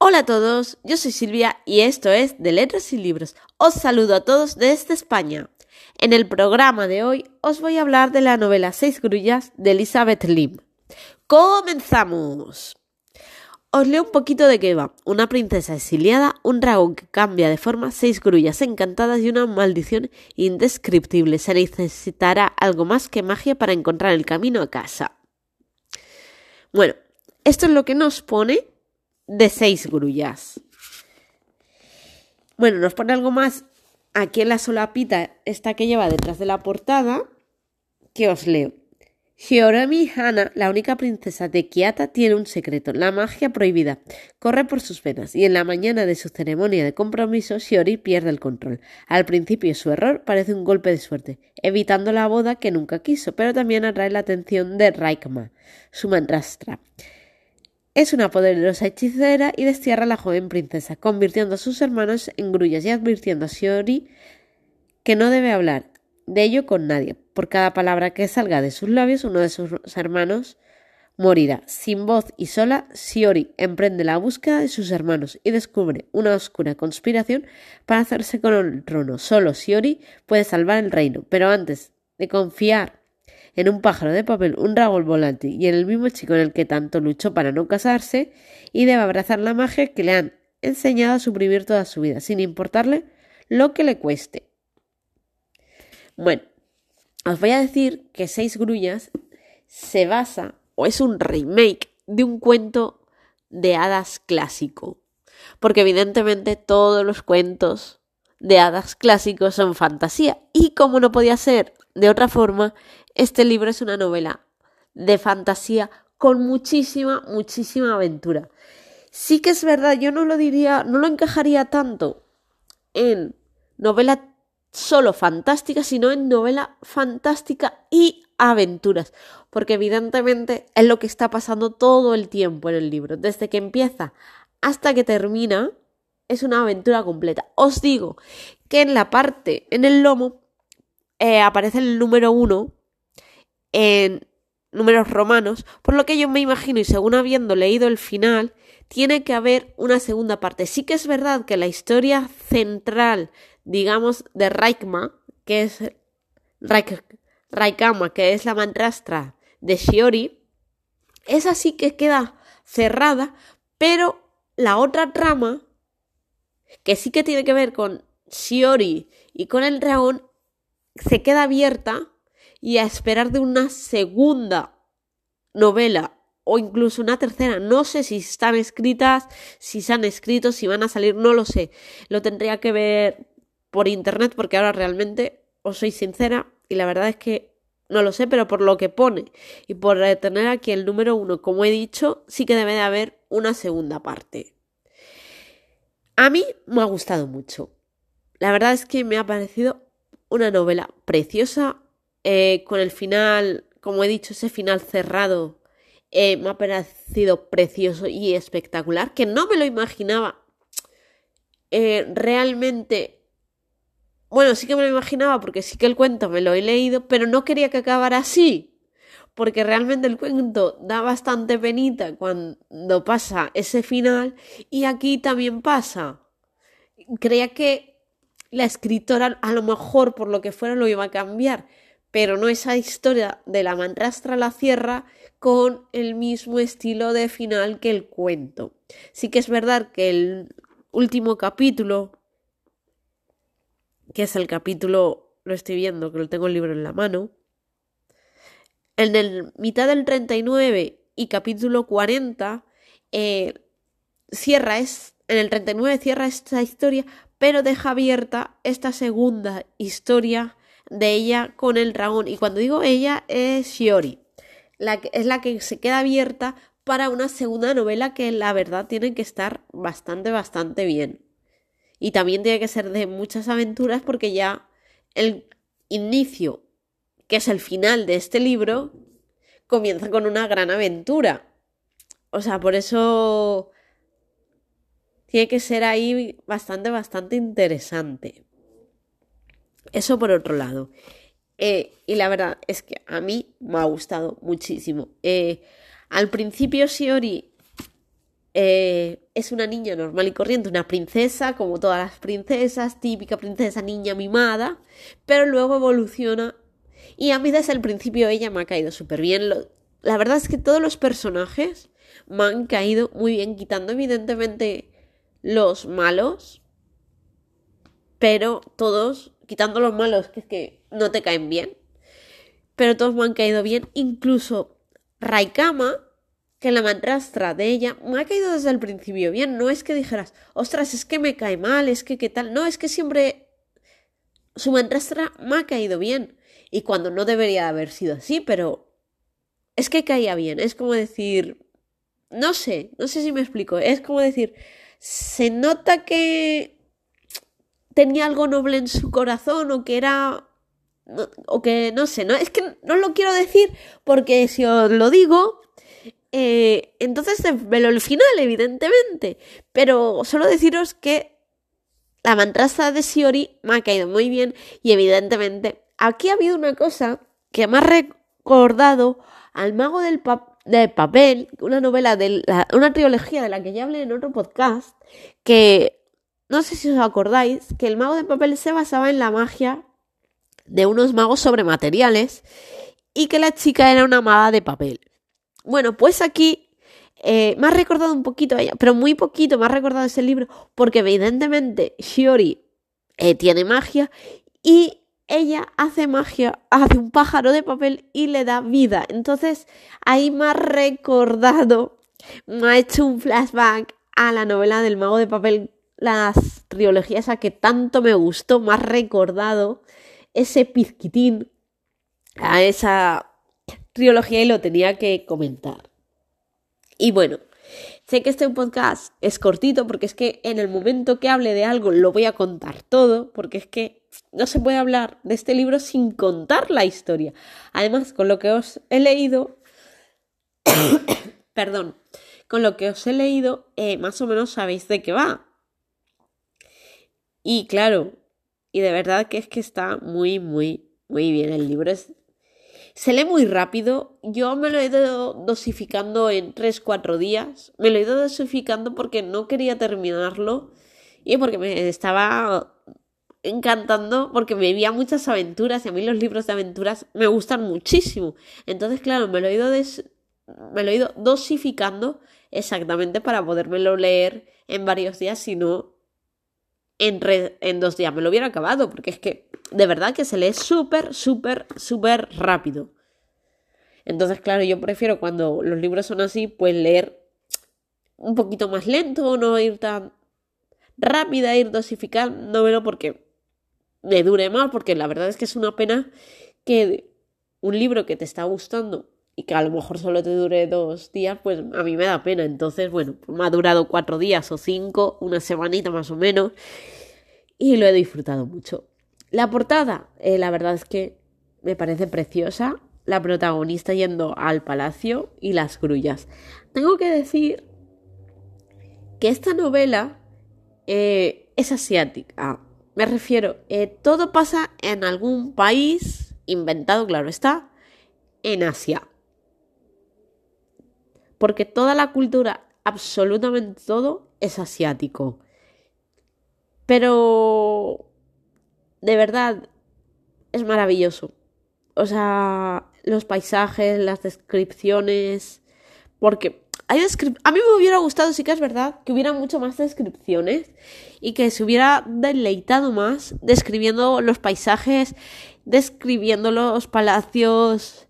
Hola a todos, yo soy Silvia y esto es de Letras y Libros. Os saludo a todos desde España. En el programa de hoy os voy a hablar de la novela Seis grullas de Elizabeth Lim. ¡Comenzamos! Os leo un poquito de qué va. Una princesa exiliada, un dragón que cambia de forma, seis grullas encantadas y una maldición indescriptible. Se necesitará algo más que magia para encontrar el camino a casa. Bueno, esto es lo que nos pone de seis grullas. Bueno, nos pone algo más aquí en la solapita, esta que lleva detrás de la portada, que os leo. Shiorami Hana, la única princesa de Kiata, tiene un secreto, la magia prohibida. Corre por sus venas y en la mañana de su ceremonia de compromiso, Shiori pierde el control. Al principio su error parece un golpe de suerte, evitando la boda que nunca quiso, pero también atrae la atención de Raikma, su mandrastra. Es una poderosa hechicera y destierra a la joven princesa, convirtiendo a sus hermanos en grullas y advirtiendo a Shiori que no debe hablar de ello con nadie. Por cada palabra que salga de sus labios, uno de sus hermanos morirá. Sin voz y sola, Shiori emprende la búsqueda de sus hermanos y descubre una oscura conspiración para hacerse con el trono. Solo Shiori puede salvar el reino, pero antes de confiar en un pájaro de papel, un dragón volante y en el mismo chico en el que tanto luchó para no casarse, y debe abrazar la magia que le han enseñado a suprimir toda su vida, sin importarle lo que le cueste. Bueno, os voy a decir que Seis Grullas se basa o es un remake de un cuento de hadas clásico. Porque evidentemente todos los cuentos de hadas clásicos son fantasía. Y como no podía ser de otra forma, este libro es una novela de fantasía con muchísima, muchísima aventura. Sí que es verdad, yo no lo diría, no lo encajaría tanto en novela solo fantástica, sino en novela fantástica y aventuras, porque evidentemente es lo que está pasando todo el tiempo en el libro, desde que empieza hasta que termina, es una aventura completa. Os digo que en la parte, en el lomo, eh, aparece el número uno en números romanos, por lo que yo me imagino, y según habiendo leído el final, tiene que haber una segunda parte. Sí que es verdad que la historia central digamos, de Raikma, que es Raikama, que es la mandrastra de Shiori, esa sí que queda cerrada, pero la otra trama, que sí que tiene que ver con Shiori y con el dragón, se queda abierta y a esperar de una segunda novela o incluso una tercera. No sé si están escritas, si se han escrito, si van a salir, no lo sé. Lo tendría que ver por internet porque ahora realmente os soy sincera y la verdad es que no lo sé, pero por lo que pone y por tener aquí el número uno, como he dicho, sí que debe de haber una segunda parte. A mí me ha gustado mucho. La verdad es que me ha parecido una novela preciosa, eh, con el final, como he dicho, ese final cerrado, eh, me ha parecido precioso y espectacular, que no me lo imaginaba eh, realmente bueno, sí que me lo imaginaba porque sí que el cuento me lo he leído, pero no quería que acabara así. Porque realmente el cuento da bastante penita cuando pasa ese final y aquí también pasa. Creía que la escritora a lo mejor por lo que fuera lo iba a cambiar, pero no esa historia de la manrastra a la sierra con el mismo estilo de final que el cuento. Sí que es verdad que el último capítulo que es el capítulo, lo estoy viendo, que lo tengo el libro en la mano. En el mitad del 39 y capítulo 40, eh, cierra es, en el 39 cierra esta historia, pero deja abierta esta segunda historia de ella con el dragón. Y cuando digo ella es Shiori. La es la que se queda abierta para una segunda novela que la verdad tiene que estar bastante, bastante bien. Y también tiene que ser de muchas aventuras porque ya el inicio, que es el final de este libro, comienza con una gran aventura. O sea, por eso tiene que ser ahí bastante, bastante interesante. Eso por otro lado. Eh, y la verdad es que a mí me ha gustado muchísimo. Eh, al principio Shiori eh, es una niña normal y corriente, una princesa, como todas las princesas, típica princesa niña mimada, pero luego evoluciona y a mí desde el principio ella me ha caído súper bien. la verdad es que todos los personajes me han caído muy bien, quitando evidentemente los malos, pero todos, quitando los malos, que es que no te caen bien, pero todos me han caído bien, incluso Raikama, que la madrastra de ella me ha caído desde el principio bien, no es que dijeras, ostras, es que me cae mal, es que qué tal, no, es que siempre su madrastra me ha caído bien, y cuando no debería haber sido así, pero es que caía bien, es como decir, no sé, no sé si me explico, es como decir, se nota que tenía algo noble en su corazón o que era o que no sé, no es que no lo quiero decir porque si os lo digo eh, entonces velo el final evidentemente, pero solo deciros que la mantraza de Shiori me ha caído muy bien y evidentemente aquí ha habido una cosa que me ha recordado al mago del, papel, una novela de una trilogía de la que ya hablé en otro podcast, que no sé si os acordáis, que el mago del papel se basaba en la magia de unos magos sobremateriales y que la chica era una maga de papel. Bueno, pues aquí eh, me ha recordado un poquito ella, pero muy poquito me ha recordado ese libro, porque evidentemente Shiori eh, tiene magia y ella hace magia, hace un pájaro de papel y le da vida. Entonces ahí me ha recordado, me ha hecho un flashback a la novela del mago de papel, la trilogía esa que tanto me gustó, me ha recordado ese pizquitín a esa trilogía y lo tenía que comentar. Y bueno, sé que este podcast es cortito porque es que en el momento que hable de algo lo voy a contar todo, porque es que no se puede hablar de este libro sin contar la historia. Además, con lo que os he leído, perdón, con lo que os he leído, eh, más o menos sabéis de qué va. Y claro, y de verdad que es que está muy, muy, muy bien el libro. Se lee muy rápido. Yo me lo he ido dosificando en 3-4 días. Me lo he ido dosificando porque no quería terminarlo y porque me estaba encantando porque me vivía muchas aventuras y a mí los libros de aventuras me gustan muchísimo. Entonces, claro, me lo he ido, me lo he ido dosificando exactamente para podérmelo leer en varios días, si no en, en dos días me lo hubiera acabado, porque es que de verdad que se lee súper, súper, súper rápido. Entonces, claro, yo prefiero cuando los libros son así, pues leer un poquito más lento, no ir tan rápida, ir dosificándomelo porque me dure más, porque la verdad es que es una pena que un libro que te está gustando y que a lo mejor solo te dure dos días, pues a mí me da pena. Entonces, bueno, me ha durado cuatro días o cinco, una semanita más o menos, y lo he disfrutado mucho. La portada, eh, la verdad es que me parece preciosa. La protagonista yendo al palacio y las grullas. Tengo que decir que esta novela eh, es asiática. Me refiero, eh, todo pasa en algún país inventado, claro está, en Asia. Porque toda la cultura, absolutamente todo, es asiático. Pero, de verdad, es maravilloso. O sea, los paisajes, las descripciones, porque a mí me hubiera gustado, sí que es verdad, que hubiera mucho más descripciones y que se hubiera deleitado más describiendo los paisajes, describiendo los palacios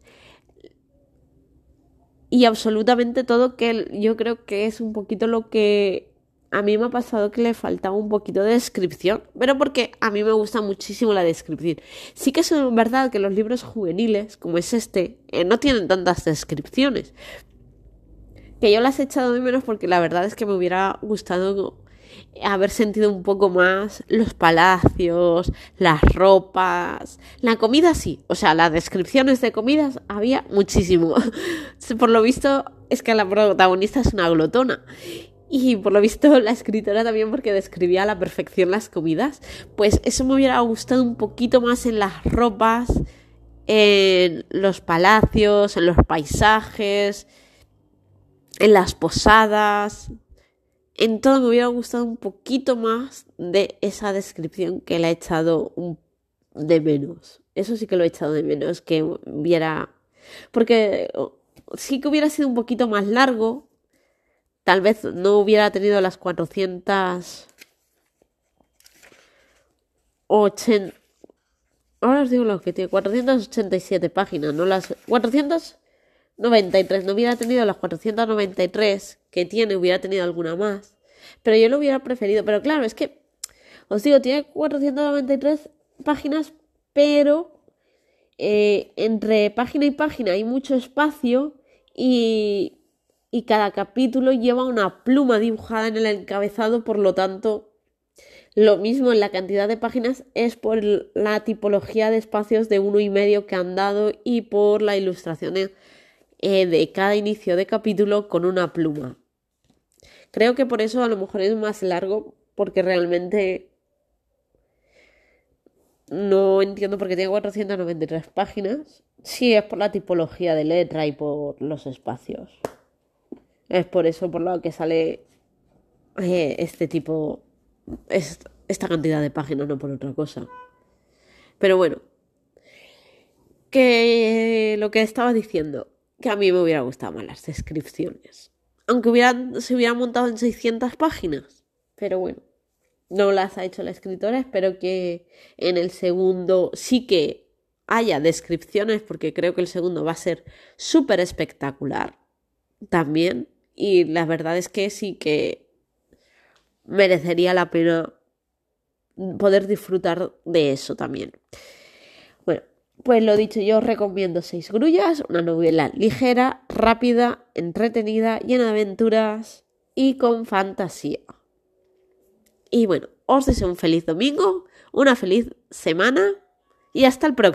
y absolutamente todo que yo creo que es un poquito lo que a mí me ha pasado que le faltaba un poquito de descripción, pero porque a mí me gusta muchísimo la descripción. Sí que es verdad que los libros juveniles, como es este, eh, no tienen tantas descripciones, que yo las he echado de menos porque la verdad es que me hubiera gustado haber sentido un poco más los palacios, las ropas, la comida sí, o sea, las descripciones de comidas había muchísimo. por lo visto es que la protagonista es una glotona. Y por lo visto la escritora también porque describía a la perfección las comidas. Pues eso me hubiera gustado un poquito más en las ropas, en los palacios, en los paisajes, en las posadas. en todo me hubiera gustado un poquito más de esa descripción que le he echado de menos. Eso sí que lo he echado de menos, que hubiera... Porque sí que hubiera sido un poquito más largo, tal vez no hubiera tenido las 400... Ahora os digo lo que tiene, 487 páginas, no las... 493, no hubiera tenido las 493 que tiene, hubiera tenido alguna más. Pero yo lo hubiera preferido. Pero claro, es que, os digo, tiene 493 páginas, pero eh, entre página y página hay mucho espacio y, y cada capítulo lleva una pluma dibujada en el encabezado, por lo tanto, lo mismo en la cantidad de páginas es por la tipología de espacios de uno y medio que han dado y por la ilustración eh, de cada inicio de capítulo con una pluma. Creo que por eso a lo mejor es más largo, porque realmente no entiendo por qué tiene 493 páginas. Sí, es por la tipología de letra y por los espacios. Es por eso por lo que sale eh, este tipo, esta cantidad de páginas, no por otra cosa. Pero bueno, que lo que estaba diciendo, que a mí me hubiera gustado más las descripciones. Aunque se hubieran montado en 600 páginas. Pero bueno no las ha hecho la escritora. Espero que en el segundo sí que haya descripciones, porque creo que el segundo va a ser súper espectacular también. Y la verdad es que sí que merecería la pena poder disfrutar de eso también. Pues lo dicho, yo os recomiendo Seis Grullas, una novela ligera, rápida, entretenida, llena de aventuras y con fantasía. Y bueno, os deseo un feliz domingo, una feliz semana y hasta el próximo.